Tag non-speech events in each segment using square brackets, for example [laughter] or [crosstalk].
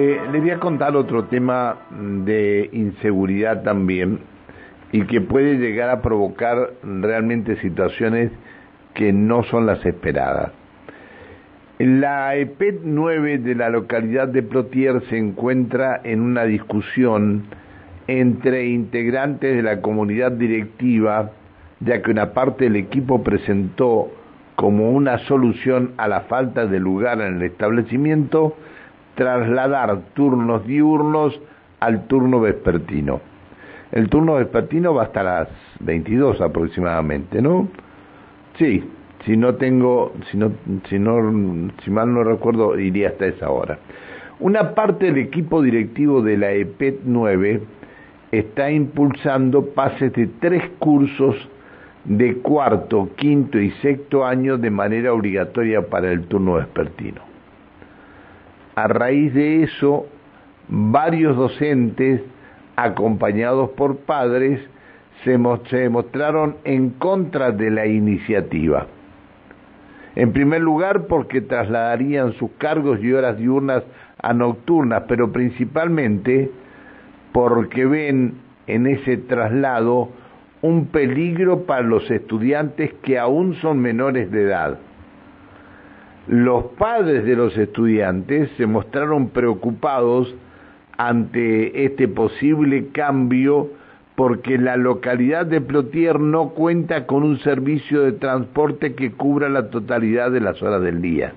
Eh, les voy a contar otro tema de inseguridad también y que puede llegar a provocar realmente situaciones que no son las esperadas. La EPET 9 de la localidad de Plotier se encuentra en una discusión entre integrantes de la comunidad directiva, ya que una parte del equipo presentó como una solución a la falta de lugar en el establecimiento trasladar turnos diurnos al turno vespertino. El turno vespertino va hasta las 22 aproximadamente, ¿no? Sí, si no tengo, si no, si no, si mal no recuerdo, iría hasta esa hora. Una parte del equipo directivo de la EPET 9 está impulsando pases de tres cursos de cuarto, quinto y sexto año de manera obligatoria para el turno vespertino. A raíz de eso, varios docentes, acompañados por padres, se, mostraron en contra de la iniciativa. En primer lugar, porque trasladarían sus cargos y horas diurnas a nocturnas, pero principalmente porque ven en ese traslado un peligro para los estudiantes que aún son menores de edad. Los padres de los estudiantes se mostraron preocupados ante este posible cambio porque la localidad de Plotier no cuenta con un servicio de transporte que cubra la totalidad de las horas del día.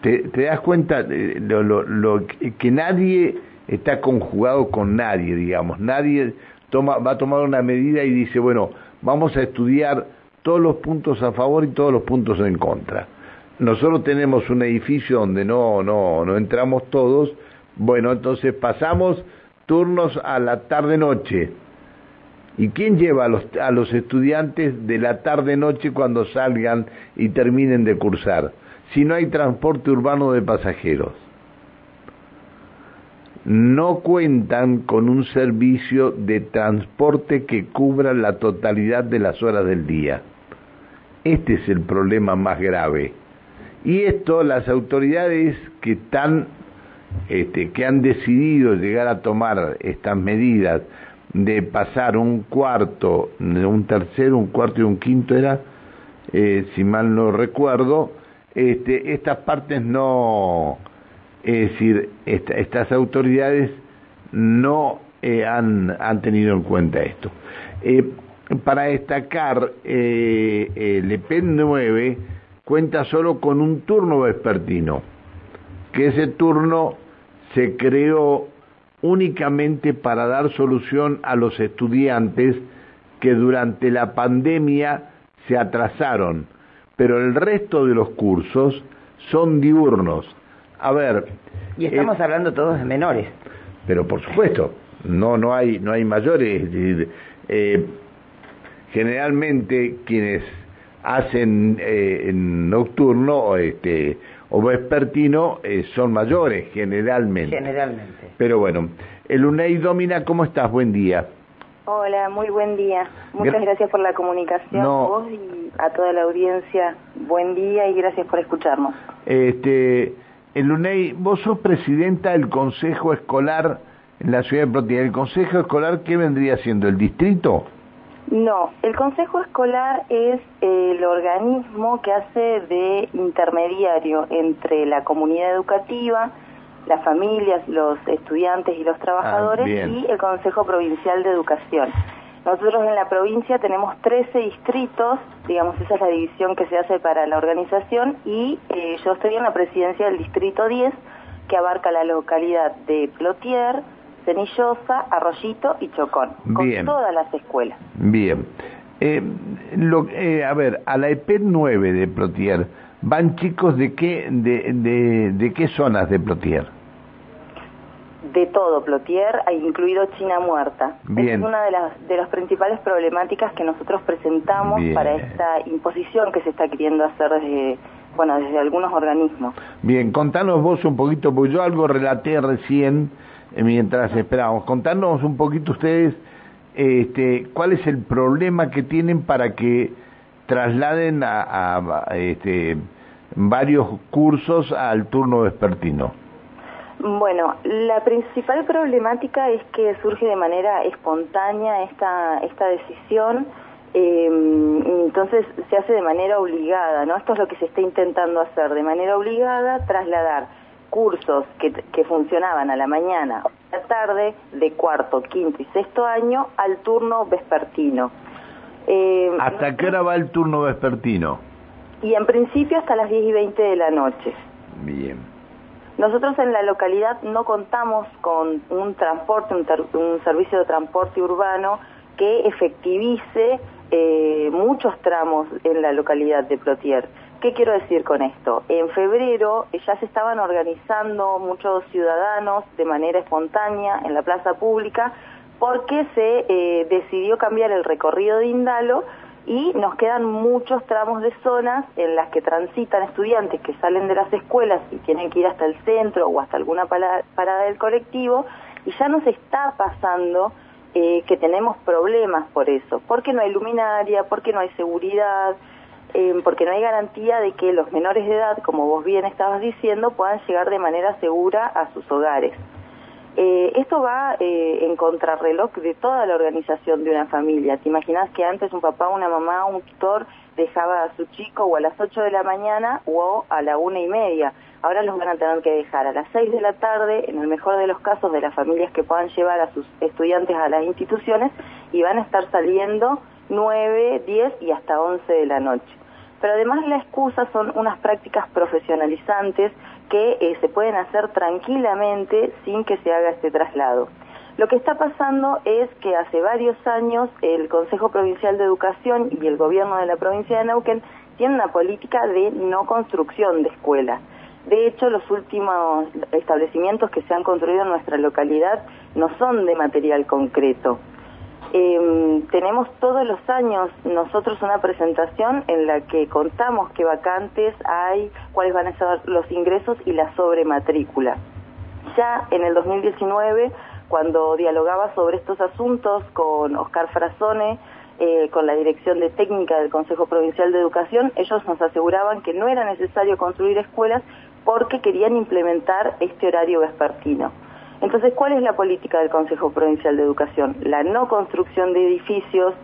¿Te, das cuenta de lo, que nadie está conjugado con nadie, digamos? Nadie toma, va a tomar una medida y dice, bueno, vamos a estudiar todos los puntos a favor y todos los puntos en contra nosotros tenemos un edificio donde no, no, no entramos todos, bueno, entonces pasamos turnos a la tarde-noche. ¿Y quién lleva a los, a los estudiantes de la tarde-noche cuando salgan y terminen de cursar? Si no hay transporte urbano de pasajeros. No cuentan con un servicio de transporte que cubra la totalidad de las horas del día. Este es el problema más grave y esto las autoridades que están, este, que han decidido llegar a tomar estas medidas de pasar un cuarto, un tercero, un cuarto y un quinto era, eh, si mal no recuerdo, este, estas partes no, es decir, estas autoridades no eh, han, han, tenido en cuenta esto. Eh, para destacar, el EPEN 9 cuenta solo con un turno vespertino, que ese turno se creó únicamente para dar solución a los estudiantes que durante la pandemia se atrasaron, pero el resto de los cursos son diurnos. A ver, y estamos eh, hablando todos de menores. Pero por supuesto, no no hay no hay mayores. Eh, generalmente quienes hacen eh, en nocturno este, o vespertino eh, son mayores generalmente. Generalmente. Pero bueno, el UNEI Domina, ¿cómo estás? Buen día. Hola, muy buen día. Muchas gracias por la comunicación, vos y a toda la audiencia. Buen día y gracias por escucharnos. Este, el UNEI, vos sos presidenta del Consejo Escolar en la ciudad de Protia. ¿El Consejo Escolar qué vendría siendo? ¿El distrito? No, el Consejo Escolar es el organismo que hace de intermediario entre la comunidad educativa, las familias, los estudiantes y los trabajadores ah, y el Consejo Provincial de Educación. Nosotros en la provincia tenemos 13 distritos, digamos, esa es la división que se hace para la organización y eh, yo estoy en la presidencia del distrito 10 que abarca la localidad de Plotier, Cenillosa, Arroyito y Chocón, con todas las escuelas. Bien. Eh, lo, eh, a ver, a la EP 9 de Plotier, ¿van chicos de qué, de, de, qué zonas de Plotier? De todo Plotier, incluido China Muerta. Bien. Es una de las, de las principales problemáticas que nosotros presentamos para esta imposición que se está queriendo hacer desde, bueno, desde algunos organismos. Bien, contanos vos un poquito, porque yo algo relaté recién mientras esperamos. Contanos un poquito ustedes este, cuál es el problema que tienen para que trasladen a, este, varios cursos al turno vespertino. Bueno, la principal problemática es que surge de manera espontánea esta, esta decisión, eh, entonces se hace de manera obligada, ¿no? Esto es lo que se está intentando hacer, de manera obligada, trasladar cursos que, que funcionaban a la mañana o a la tarde, de cuarto, quinto y sexto año, al turno vespertino. Eh, ¿Hasta qué hora va el turno vespertino? Y en principio hasta las 10 y 20 de la noche. Bien. Nosotros en la localidad no contamos con un transporte, un, servicio de transporte urbano que efectivice eh, muchos tramos en la localidad de Plotier. ¿Qué quiero decir con esto? En febrero ya se estaban organizando muchos ciudadanos de manera espontánea en la plaza pública porque se eh, decidió cambiar el recorrido de Indalo y nos quedan muchos tramos de zonas en las que transitan estudiantes que salen de las escuelas y tienen que ir hasta el centro o hasta alguna parada del colectivo y ya nos está pasando eh, que tenemos problemas por eso, porque no hay luminaria, porque no hay seguridad, eh, porque no hay garantía de que los menores de edad, como vos bien estabas diciendo, puedan llegar de manera segura a sus hogares. Eh, esto va eh, en contrarreloj de toda la organización de una familia. ¿Te imaginas que antes un papá, una mamá, un tutor dejaba a su chico o a las 8 de la mañana o a la una y media? Ahora los van a tener que dejar a las 6 de la tarde, en el mejor de los casos de las familias que puedan llevar a sus estudiantes a las instituciones, y van a estar saliendo 9, 10 y hasta 11 de la noche. Pero además la excusa son unas prácticas profesionalizantes que eh, se pueden hacer tranquilamente sin que se haga este traslado. Lo que está pasando es que hace varios años el Consejo Provincial de Educación y el gobierno de la provincia de Neuquén tienen una política de no construcción de escuelas. De hecho, los últimos establecimientos que se han construido en nuestra localidad no son de material concreto. Eh, tenemos todos los años nosotros una presentación en la que contamos qué vacantes hay, cuáles van a ser los ingresos y la sobrematrícula. Ya en el 2019, cuando dialogaba sobre estos asuntos con Oscar Frazone, eh, con la Dirección de Técnica del Consejo Provincial de Educación, ellos nos aseguraban que no era necesario construir escuelas porque querían implementar este horario vespertino. Entonces, ¿cuál es la política del Consejo Provincial de Educación? La no construcción de edificios,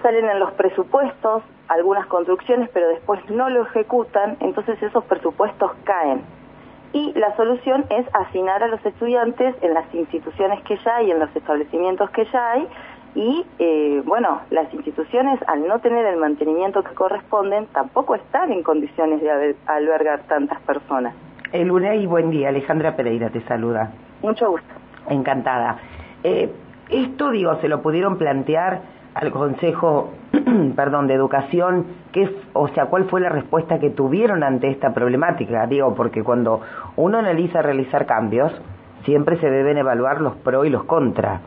salen en los presupuestos algunas construcciones, pero después no lo ejecutan, entonces esos presupuestos caen. Y la solución es asignar a los estudiantes en las instituciones que ya hay, en los establecimientos que ya hay, y eh, bueno, las instituciones al no tener el mantenimiento que corresponden tampoco están en condiciones de albergar tantas personas. El y buen día. Alejandra Pereira te saluda. Mucho gusto. Encantada. Eh, esto, digo, se lo pudieron plantear al Consejo, [clears throat] perdón, de Educación, ¿qué, o sea, ¿cuál fue la respuesta que tuvieron ante esta problemática? Digo, porque cuando uno analiza realizar cambios, siempre se deben evaluar los pro y los contra.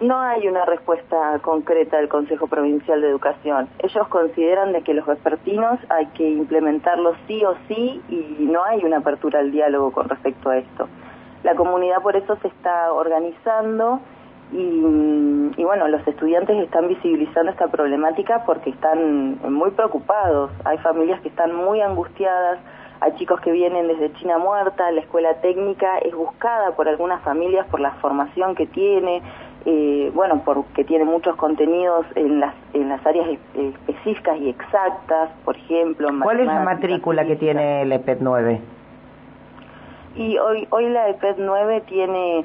No hay una respuesta concreta del Consejo Provincial de Educación. Ellos consideran de que los vespertinos hay que implementarlos sí o sí y no hay una apertura al diálogo con respecto a esto. La comunidad por eso se está organizando y, y, bueno, los estudiantes están visibilizando esta problemática porque están muy preocupados. Hay familias que están muy angustiadas, hay chicos que vienen desde China Muerta, la escuela técnica es buscada por algunas familias por la formación que tiene, eh, bueno, porque tiene muchos contenidos en las, en las áreas específicas y exactas, por ejemplo. ¿Cuál es la matrícula que tiene el EPET 9? Y hoy, hoy la EPET 9 tiene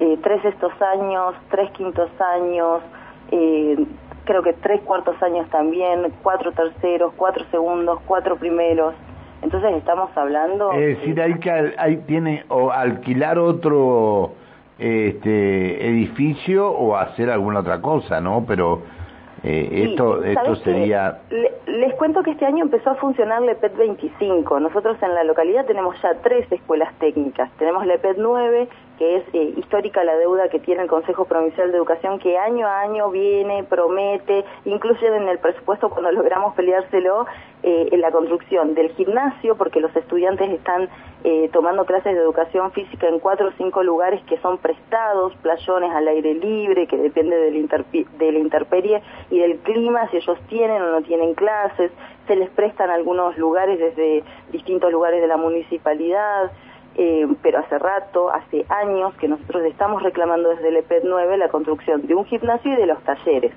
eh, tres estos años, tres quintos años, eh, creo que tres cuartos años también, cuatro terceros, cuatro segundos, cuatro primeros. Entonces estamos hablando... Es decir, hay que hay, tiene o alquilar otro este edificio o hacer alguna otra cosa, ¿no? Pero eh, esto, esto sería... les cuento que este año empezó a funcionar la EPET 25. Nosotros en la localidad tenemos ya tres escuelas técnicas. Tenemos la EPET 9, que es eh, histórica la deuda que tiene el Consejo Provincial de Educación, que año a año viene, promete, incluye en el presupuesto cuando logramos peleárselo, eh, en la construcción del gimnasio, porque los estudiantes están eh, tomando clases de educación física en cuatro o cinco lugares que son prestados, playones al aire libre, que depende de la interperie y del clima, si ellos tienen o no tienen clases, se les prestan algunos lugares desde distintos lugares de la municipalidad, eh, pero hace rato, hace años, que nosotros estamos reclamando desde el EPED 9 la construcción de un gimnasio y de los talleres.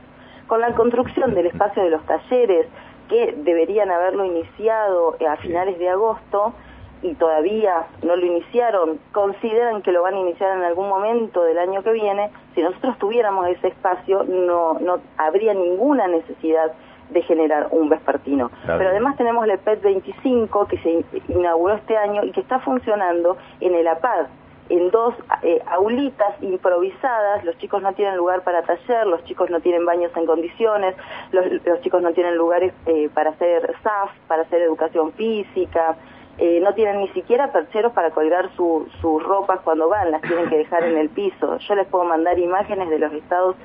Con la construcción del espacio de los talleres, que deberían haberlo iniciado a finales de agosto y todavía no lo iniciaron, consideran que lo van a iniciar en algún momento del año que viene, si nosotros tuviéramos ese espacio no, no habría ninguna necesidad de generar un vespertino. Pero además tenemos el PET 25 que se inauguró este año y que está funcionando en el APAD, en dos eh, aulitas improvisadas, los chicos no tienen lugar para taller, los chicos no tienen baños en condiciones, los, chicos no tienen lugares eh, para hacer SAF, para hacer educación física, eh, no tienen ni siquiera percheros para colgar sus ropas cuando van, las tienen que dejar en el piso. Yo les puedo mandar imágenes de los estados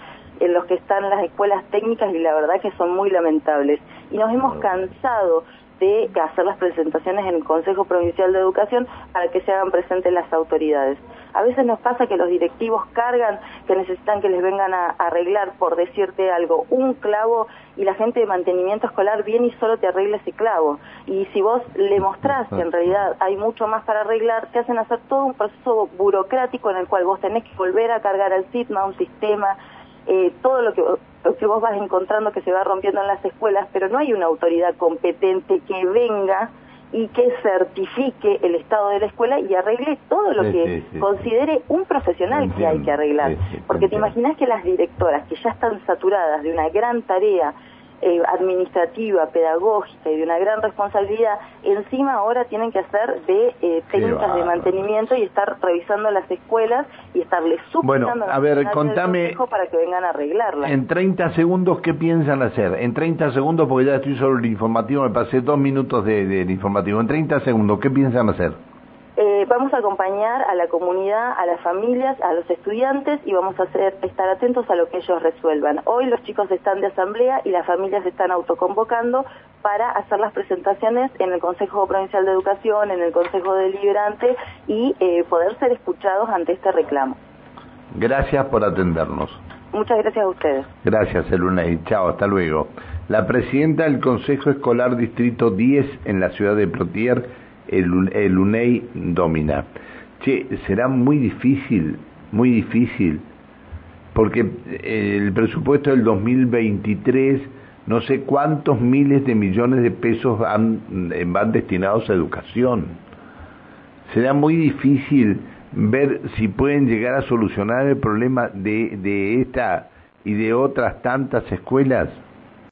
en los que están las escuelas técnicas y la verdad que son muy lamentables. Y nos hemos cansado de hacer las presentaciones en el Consejo Provincial de Educación para que se hagan presentes las autoridades. A veces nos pasa que los directivos cargan que necesitan que les vengan a, arreglar, por decirte algo, un clavo y la gente de mantenimiento escolar viene y solo te arregla ese clavo. Y si vos le mostrás que en realidad hay mucho más para arreglar, te hacen hacer todo un proceso burocrático en el cual vos tenés que volver a cargar al SITMA un sistema, eh, todo lo que, lo que vos vas encontrando que se va rompiendo en las escuelas, pero no hay una autoridad competente que venga y que certifique el estado de la escuela y arregle todo lo que considere un profesional que hay que arreglar. Porque te imaginas que las directoras que ya están saturadas de una gran tarea eh, administrativa, pedagógica y de una gran responsabilidad, encima ahora tienen que hacer de eh, técnicas de mantenimiento y estar revisando las escuelas y estarles Bueno, a ver, contame. Para que vengan a arreglarlas. En 30 segundos, ¿qué piensan hacer? En 30 segundos, porque ya estoy solo el informativo, me pasé dos minutos del de informativo. En 30 segundos, ¿qué piensan hacer? Eh, vamos a acompañar a la comunidad, a las familias, a los estudiantes y vamos a hacer, estar atentos a lo que ellos resuelvan. Hoy los chicos están de asamblea y las familias están autoconvocando para hacer las presentaciones en el Consejo Provincial de Educación, en el Consejo Deliberante y eh, poder ser escuchados ante este reclamo. Gracias por atendernos. Muchas gracias a ustedes. Gracias, Eluna, y chao, hasta luego. La presidenta del Consejo Escolar Distrito 10 en la ciudad de Plotier, el, UNEI domina. Che, será muy difícil, muy difícil, porque el presupuesto del 2023, no sé cuántos miles de millones de pesos van, van destinados a educación. Será muy difícil ver si pueden llegar a solucionar el problema de, de esta y de otras tantas escuelas.